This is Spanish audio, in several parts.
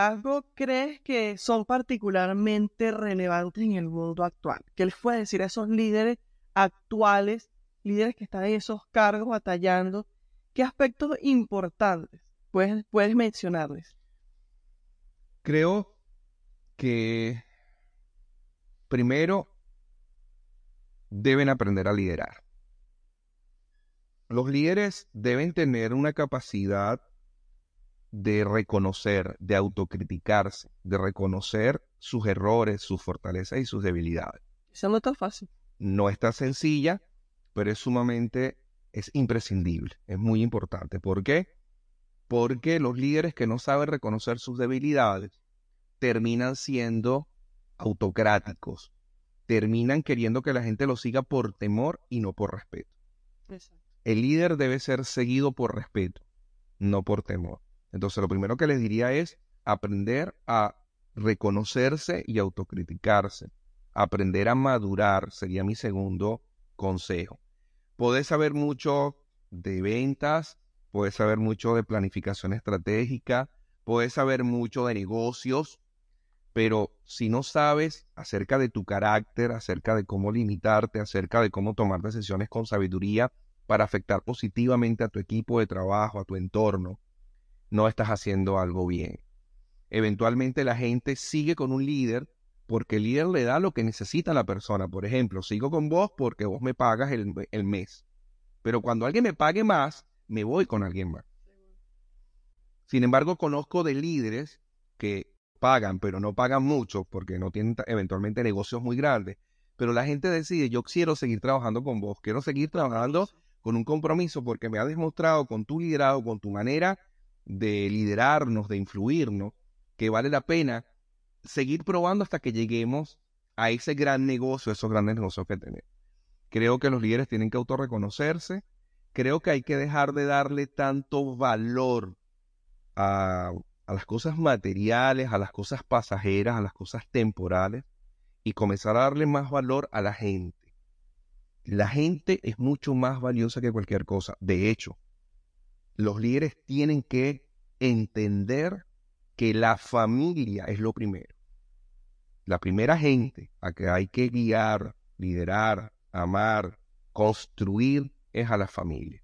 liderazgo crees que son particularmente relevantes en el mundo actual? ¿Qué les puede decir a esos líderes actuales, líderes que están en esos cargos batallando? ¿Qué aspectos importantes puedes, puedes mencionarles? Creo que primero deben aprender a liderar. Los líderes deben tener una capacidad de reconocer, de autocriticarse, de reconocer sus errores, sus fortalezas y sus debilidades. Eso no está fácil. No está sencilla, pero es sumamente, es imprescindible, es muy importante. ¿Por qué? Porque los líderes que no saben reconocer sus debilidades terminan siendo autocráticos, terminan queriendo que la gente lo siga por temor y no por respeto. El líder debe ser seguido por respeto, no por temor. Entonces, lo primero que les diría es aprender a reconocerse y autocriticarse. Aprender a madurar sería mi segundo consejo. Podés saber mucho de ventas, puedes saber mucho de planificación estratégica, puedes saber mucho de negocios, pero si no sabes acerca de tu carácter, acerca de cómo limitarte, acerca de cómo tomar decisiones con sabiduría para afectar positivamente a tu equipo de trabajo, a tu entorno, no estás haciendo algo bien. Eventualmente la gente sigue con un líder porque el líder le da lo que necesita la persona. Por ejemplo, sigo con vos porque vos me pagas el, el mes. Pero cuando alguien me pague más, me voy con alguien más. Sin embargo, conozco de líderes que pagan, pero no pagan mucho porque no tienen eventualmente negocios muy grandes. Pero la gente decide, yo quiero seguir trabajando con vos, quiero seguir trabajando con un compromiso porque me has demostrado con tu liderazgo, con tu manera de liderarnos, de influirnos, que vale la pena seguir probando hasta que lleguemos a ese gran negocio, esos grandes negocios que tenemos. Creo que los líderes tienen que autorreconocerse. Creo que hay que dejar de darle tanto valor a, a las cosas materiales, a las cosas pasajeras, a las cosas temporales y comenzar a darle más valor a la gente. La gente es mucho más valiosa que cualquier cosa. De hecho, los líderes tienen que entender que la familia es lo primero. La primera gente a que hay que guiar, liderar, amar, construir es a la familia.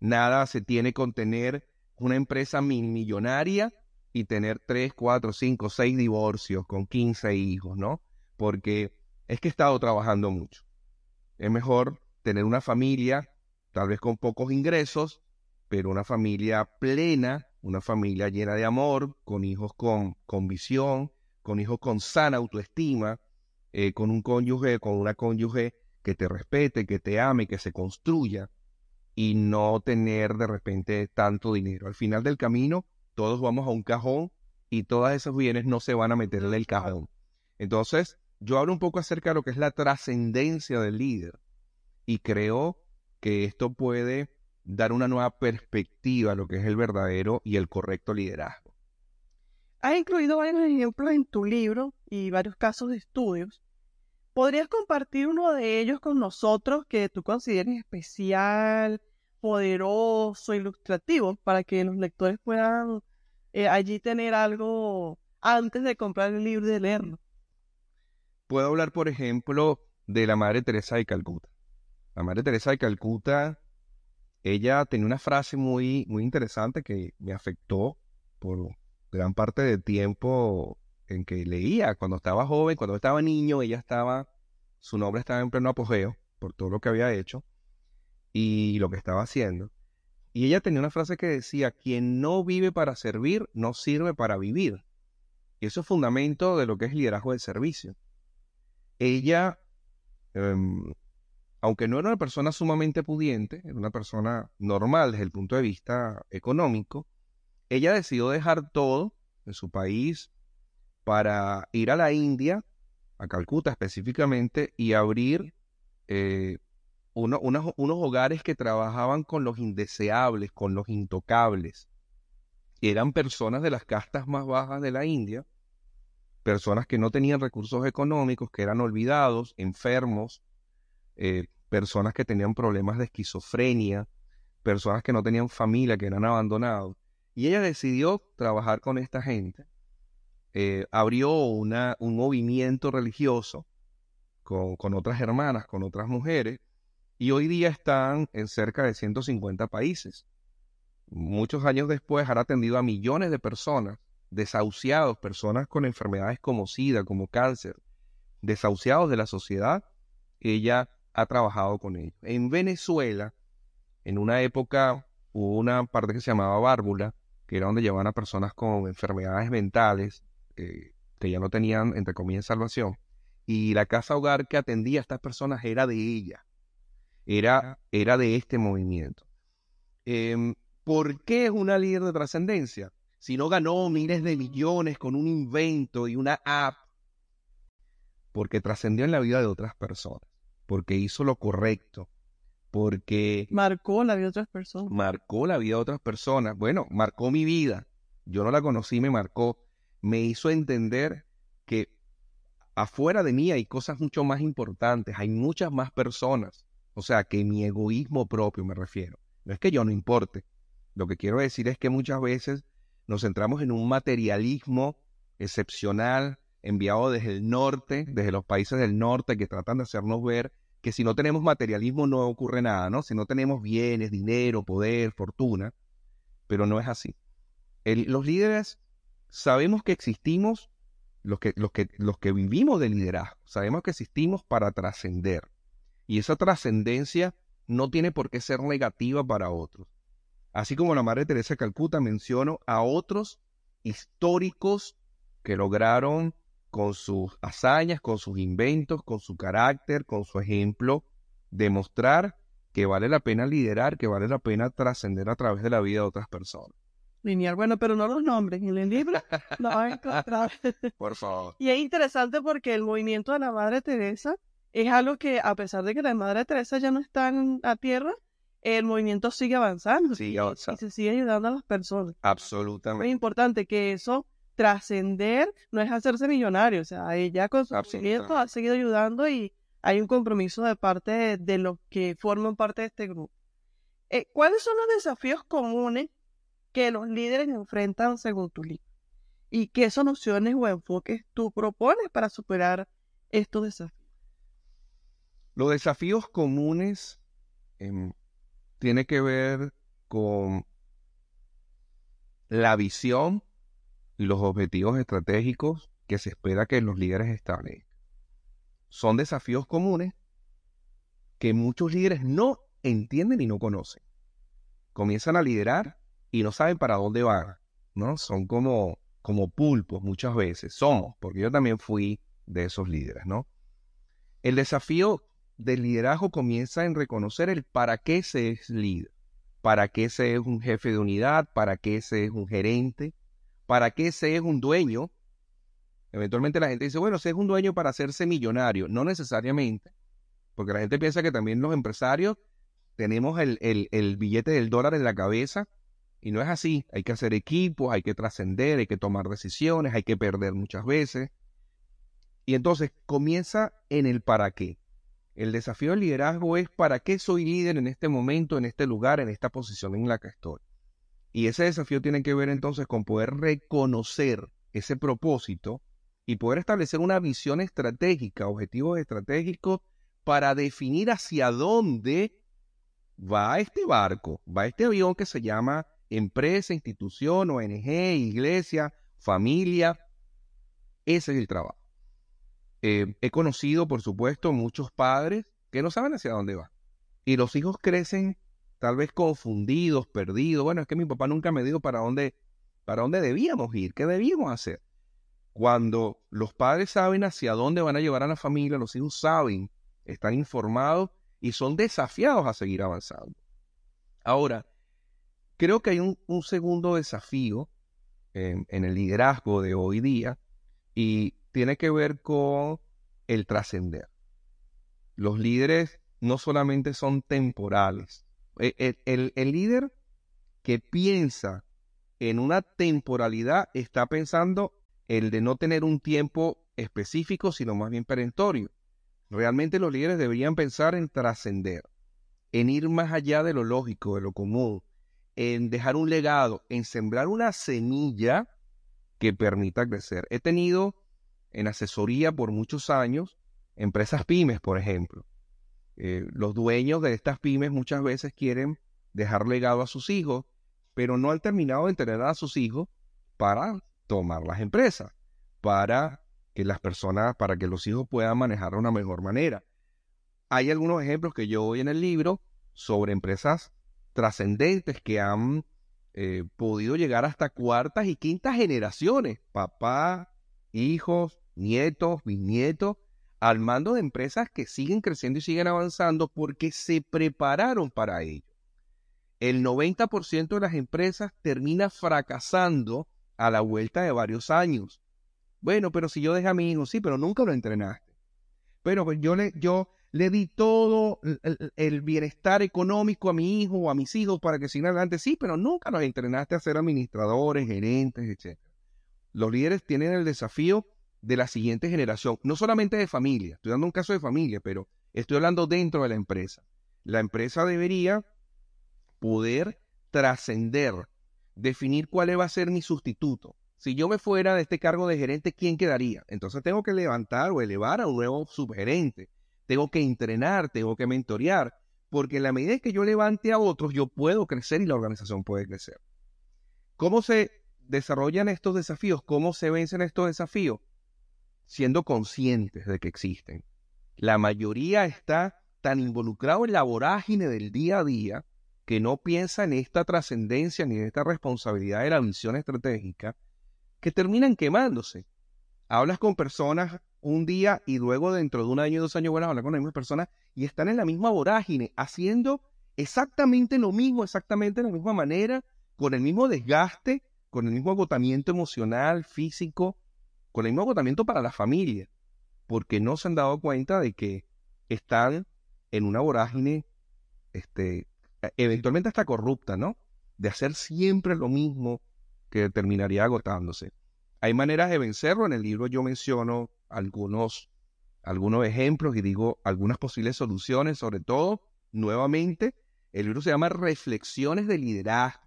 Nada se tiene con tener una empresa millonaria y tener tres, cuatro, cinco, seis divorcios con 15 hijos, ¿no? Porque es que he estado trabajando mucho. Es mejor tener una familia, tal vez con pocos ingresos, pero una familia plena, una familia llena de amor, con hijos con, con visión, con hijos con sana autoestima, eh, con un cónyuge, con una cónyuge que te respete, que te ame, que se construya y no tener de repente tanto dinero. Al final del camino, todos vamos a un cajón y todos esos bienes no se van a meter en el cajón. Entonces, yo hablo un poco acerca de lo que es la trascendencia del líder y creo que esto puede dar una nueva perspectiva a lo que es el verdadero y el correcto liderazgo. Has incluido varios ejemplos en tu libro y varios casos de estudios. ¿Podrías compartir uno de ellos con nosotros que tú consideres especial, poderoso, ilustrativo, para que los lectores puedan eh, allí tener algo antes de comprar el libro y de leerlo? Puedo hablar, por ejemplo, de la Madre Teresa de Calcuta. La Madre Teresa de Calcuta ella tenía una frase muy, muy interesante que me afectó por gran parte del tiempo en que leía. Cuando estaba joven, cuando estaba niño, ella estaba, su nombre estaba en pleno apogeo por todo lo que había hecho y lo que estaba haciendo. Y ella tenía una frase que decía, quien no vive para servir, no sirve para vivir. Y eso es fundamento de lo que es liderazgo de servicio. Ella em, aunque no era una persona sumamente pudiente, era una persona normal desde el punto de vista económico, ella decidió dejar todo en su país para ir a la India, a Calcuta específicamente, y abrir eh, unos hogares que trabajaban con los indeseables, con los intocables. Eran personas de las castas más bajas de la India, personas que no tenían recursos económicos, que eran olvidados, enfermos, eh, personas que tenían problemas de esquizofrenia, personas que no tenían familia, que eran abandonados. Y ella decidió trabajar con esta gente eh, abrió una, un movimiento religioso con, con otras hermanas, con otras mujeres, y hoy día están en cerca de 150 países. Muchos años después han atendido a millones de personas, desahuciados, personas con enfermedades como SIDA, como cáncer, desahuciados de la sociedad. Ella ha trabajado con ellos. En Venezuela, en una época, hubo una parte que se llamaba Bárbula, que era donde llevaban a personas con enfermedades mentales, eh, que ya no tenían, entre comillas, salvación. Y la casa hogar que atendía a estas personas era de ella, era, era de este movimiento. Em, ¿Por qué es una líder de trascendencia? Si no ganó miles de millones con un invento y una app, porque trascendió en la vida de otras personas, porque hizo lo correcto, porque... Marcó la vida de otras personas. Marcó la vida de otras personas. Bueno, marcó mi vida. Yo no la conocí, me marcó. Me hizo entender que afuera de mí hay cosas mucho más importantes, hay muchas más personas. O sea, que mi egoísmo propio me refiero. No es que yo no importe. Lo que quiero decir es que muchas veces nos centramos en un materialismo excepcional enviado desde el norte, desde los países del norte que tratan de hacernos ver que si no tenemos materialismo no ocurre nada, ¿no? Si no tenemos bienes, dinero, poder, fortuna, pero no es así. los líderes sabemos que existimos, los que, los, que, los que vivimos de liderazgo, sabemos que existimos para trascender. Y esa trascendencia no tiene por qué ser negativa para otros. Así como la Madre Teresa de Calcuta menciono a otros históricos que lograron con sus hazañas, con sus inventos, con su carácter, con su ejemplo, demostrar que vale la pena liderar, que vale la pena trascender a través de la vida de otras personas. Lineal, bueno, pero no los nombres, en el libro lo van a encontrar. Por favor. Y es interesante porque el movimiento de la Madre Teresa es algo que, a pesar de que la Madre Teresa ya no está a tierra, el movimiento sigue avanzando. Sigue avanzando. Y se sigue ayudando a las personas. Absolutamente. Es importante que eso trascender no es hacerse millonario, o sea, ella con su movimiento ha seguido ayudando y hay un compromiso de parte de, los que forman parte de este grupo. Eh, ¿Cuáles son los desafíos comunes que los líderes enfrentan según tu libro? ¿Y qué soluciones o enfoques tú propones para superar estos desafíos? Los desafíos comunes eh, tienen que ver con la visión los objetivos estratégicos que se espera que los líderes establezcan. Son desafíos comunes que muchos líderes no entienden y no conocen. Comienzan a liderar y no saben para dónde van, ¿no? Son como, como pulpos muchas veces, somos, porque yo también fui de esos líderes, ¿no? El desafío del liderazgo comienza en reconocer el para qué se es líder, para qué se es un jefe de unidad, para qué se es un gerente, ¿Para qué se es un dueño? Eventualmente la gente dice, bueno, se es un dueño para hacerse millonario. No necesariamente, porque la gente piensa que también los empresarios tenemos el, el billete del dólar en la cabeza y no es así. Hay que hacer equipos, hay que trascender, hay que tomar decisiones, hay que perder muchas veces. Y entonces comienza en el para qué. El desafío del liderazgo es para qué soy líder en este momento, en este lugar, en esta posición en la que estoy. Y ese desafío tiene que ver entonces con poder reconocer ese propósito y poder establecer una visión estratégica, objetivos estratégicos para definir hacia dónde va este barco, va este avión que se llama empresa, institución, ONG, iglesia, familia. Ese es el trabajo. Eh, he conocido, por supuesto, muchos padres que no saben hacia dónde va. Y los hijos crecen tal vez confundidos, perdidos. Bueno, es que mi papá nunca me dijo para dónde, para dónde debíamos ir, qué debíamos hacer. Cuando los padres saben hacia dónde van a llevar a la familia, los hijos saben, están informados y son desafiados a seguir avanzando. Ahora, creo que hay un, segundo desafío en, en el liderazgo de hoy día y tiene que ver con el trascender. Los líderes no solamente son temporales, e, el, líder que piensa en una temporalidad está pensando el de no tener un tiempo específico, sino más bien perentorio. Realmente los líderes deberían pensar en trascender, en ir más allá de lo lógico, de lo común, en dejar un legado, en sembrar una semilla que permita crecer. He tenido en asesoría por muchos años empresas pymes, por ejemplo. Eh, los dueños de estas pymes muchas veces quieren dejar legado a sus hijos, pero no han terminado de entrenar a sus hijos para tomar las empresas, para que las personas, para que los hijos puedan manejar de una mejor manera. Hay algunos ejemplos que yo doy en el libro sobre empresas trascendentes que han eh, podido llegar hasta cuartas y quintas generaciones, papá, hijos, nietos, bisnietos, al mando de empresas que siguen creciendo y siguen avanzando porque se prepararon para ello. El 90% de las empresas termina fracasando a la vuelta de varios años. Bueno, pero si yo dejé a mi hijo, sí, pero nunca lo entrenaste. Pero pues, yo le, yo le di todo el, bienestar económico a mi hijo o a mis hijos para que sigan adelante. Sí, pero nunca los entrenaste a ser administradores, gerentes, etc. Los líderes tienen el desafío de la siguiente generación, no solamente de familia, estoy dando un caso de familia, pero estoy hablando dentro de la empresa. La empresa debería poder trascender, definir cuál va a ser mi sustituto. Si yo me fuera de este cargo de gerente, ¿quién quedaría? Entonces tengo que levantar o elevar a un nuevo subgerente tengo que entrenar, tengo que mentorear, porque en la medida que yo levante a otros, yo puedo crecer y la organización puede crecer. ¿Cómo se desarrollan estos desafíos? ¿Cómo se vencen estos desafíos? Siendo conscientes de que existen. La mayoría está tan involucrado en la vorágine del día a día que no piensa en esta trascendencia ni en esta responsabilidad de la visión estratégica, que terminan quemándose. Hablas con personas un día y luego dentro de un año, dos años, bueno, hablar con la misma persona y están en la misma vorágine, haciendo exactamente lo mismo, exactamente de la misma manera, con el mismo desgaste, con el mismo agotamiento emocional, físico, con el mismo agotamiento para la familia, porque no se han dado cuenta de que están en una vorágine, este, eventualmente hasta corrupta, ¿no? De hacer siempre lo mismo que terminaría agotándose. Hay maneras de vencerlo. En el libro yo menciono algunos, algunos ejemplos y digo algunas posibles soluciones, sobre todo, nuevamente, el libro se llama Reflexiones de Liderazgo.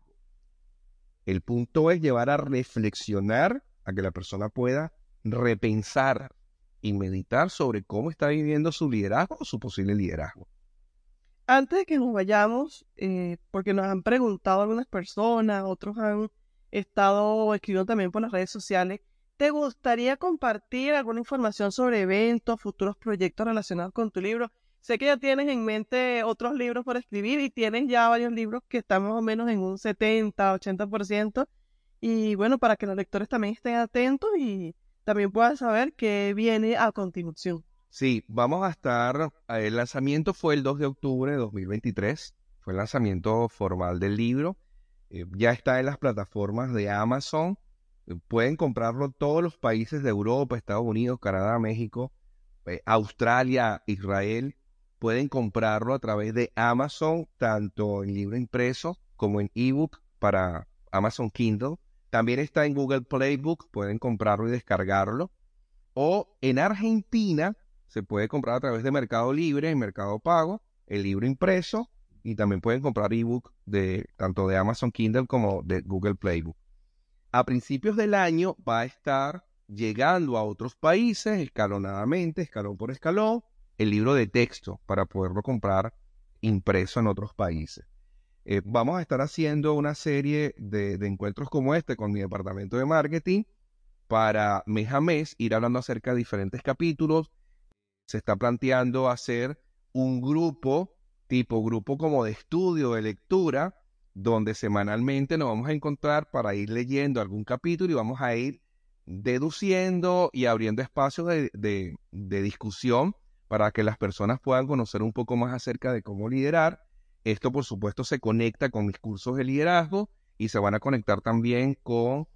El punto es llevar a reflexionar, a que la persona pueda repensar y meditar sobre cómo está viviendo su liderazgo o su posible liderazgo. Antes de que nos vayamos, eh, porque nos han preguntado algunas personas, otros han estado escribiendo también por las redes sociales, ¿Te gustaría compartir alguna información sobre eventos, futuros proyectos relacionados con tu libro? Sé que ya tienes en mente otros libros por escribir y tienes ya varios libros que están más o menos en un 70, 80%. Y bueno, para que los lectores también estén atentos y también puedan saber qué viene a continuación. Sí, vamos a estar, el lanzamiento fue el 2 de octubre de 2023, fue el lanzamiento formal del libro, eh, ya está en las plataformas de Amazon, Pueden comprarlo todos los países de Europa, Estados Unidos, Canadá, México, eh, Australia, Israel. Pueden comprarlo a través de Amazon, tanto en libro impreso como en ebook para Amazon Kindle. También está en Google Playbook, pueden comprarlo y descargarlo. O en Argentina se puede comprar a través de Mercado Libre, en Mercado Pago, el libro impreso y también pueden comprar ebook de tanto de Amazon Kindle como de Google Playbook a principios del año va a estar llegando a otros países escalonadamente, escalón por escalón, el libro de texto para poderlo comprar impreso en otros países. Eh, vamos a estar haciendo una serie de, encuentros como este con mi departamento de marketing para mes a mes ir hablando acerca de diferentes capítulos. Se está planteando hacer un grupo, tipo grupo como de estudio, de lectura, donde semanalmente nos vamos a encontrar para ir leyendo algún capítulo y vamos a ir deduciendo y abriendo espacios de, discusión para que las personas puedan conocer un poco más acerca de cómo liderar. Esto, por supuesto, se conecta con mis cursos de liderazgo y se van a conectar también con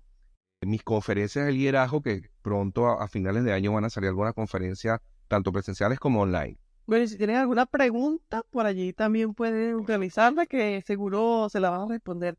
mis conferencias de liderazgo que pronto a, a finales de año van a salir algunas conferencias tanto presenciales como online. Bueno, y si tienen alguna pregunta, por allí también pueden realizarla, que seguro se la van a responder.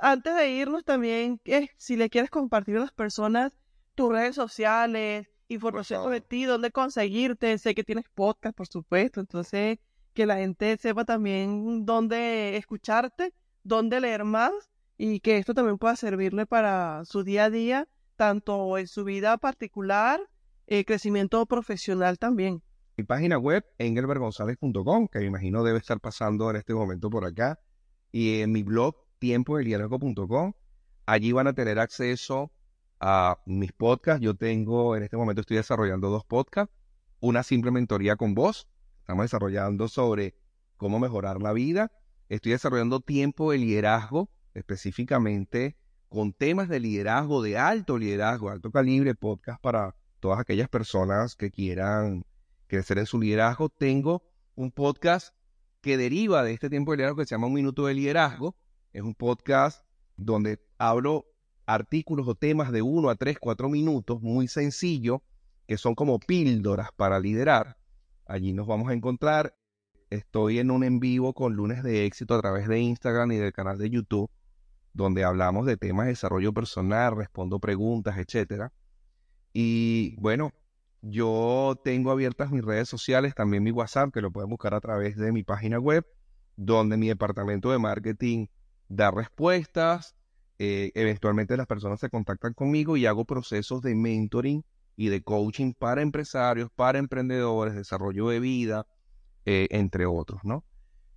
Antes de irnos también, si le quieres compartir a las personas tus redes sociales, información sobre ti, dónde conseguirte, sé que tienes podcast, por supuesto, entonces que la gente sepa también dónde escucharte, dónde leer más y que esto también pueda servirle para su día a día tanto en su vida particular, eh, crecimiento profesional también. Mi página web, engelbergonzalez.com, que me imagino debe estar pasando en este momento por acá, y en mi blog, tiempoeliderazgo.com. Allí van a tener acceso a mis podcasts. Yo tengo, en este momento estoy desarrollando dos podcasts. Una simple mentoría con vos. Estamos desarrollando sobre cómo mejorar la vida. Estoy desarrollando tiempo de liderazgo, específicamente con temas de liderazgo, de alto liderazgo, alto calibre, podcast para todas aquellas personas que quieran crecer en su liderazgo. Tengo un podcast que deriva de este tiempo de liderazgo que se llama Un Minuto de Liderazgo. Es un podcast donde hablo artículos o temas de uno a tres, cuatro minutos, muy sencillo, que son como píldoras para liderar. Allí nos vamos a encontrar. Estoy en un en vivo con Lunes de Éxito a través de Instagram y del canal de YouTube, donde hablamos de temas de desarrollo personal, respondo preguntas, etcétera. Y bueno, yo tengo abiertas mis redes sociales, también mi WhatsApp, que lo pueden buscar a través de mi página web, donde mi departamento de marketing da respuestas, eh, eventualmente las personas se contactan conmigo y hago procesos de mentoring y de coaching para empresarios, para emprendedores, desarrollo de vida, eh, entre otros, ¿no?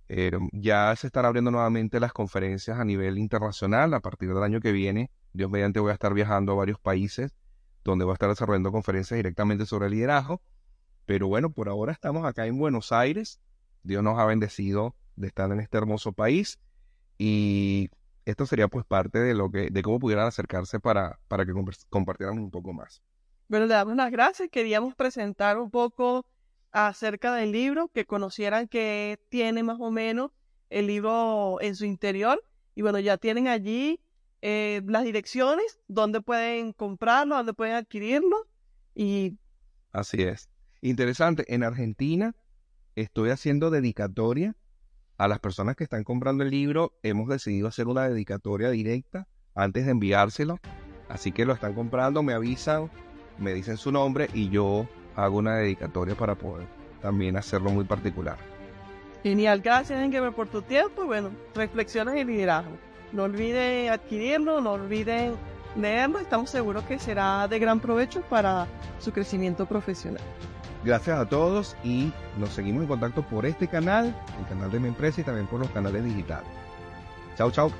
Eh, ya se están abriendo nuevamente las conferencias a nivel internacional. A partir del año que viene, Dios mediante, voy a estar viajando a varios países donde voy a estar desarrollando conferencias directamente sobre liderazgo. Pero bueno, por ahora estamos acá en Buenos Aires. Dios nos ha bendecido de estar en este hermoso país y esto sería pues parte de lo que, de cómo pudieran acercarse para, para que compartieran un poco más. Bueno, le damos las gracias. Queríamos presentar un poco acerca del libro, que conocieran que tiene más o menos el libro en su interior. Y bueno, ya tienen allí eh, las direcciones, donde pueden comprarlo, donde pueden adquirirlo. Y... Así es. Interesante, en Argentina estoy haciendo dedicatoria a las personas que están comprando el libro hemos decidido hacer una dedicatoria directa antes de enviárselo. Así que lo están comprando, me avisan, me dicen su nombre y yo hago una dedicatoria para poder también hacerlo muy particular. Genial, gracias Engeber por tu tiempo. Bueno, reflexiones y liderazgo. No olviden adquirirlo, no olviden leerlo. Estamos seguros que será de gran provecho para su crecimiento profesional. Gracias a todos y nos seguimos en contacto por este canal, el canal de mi empresa y también por los canales digitales. Chao, chao.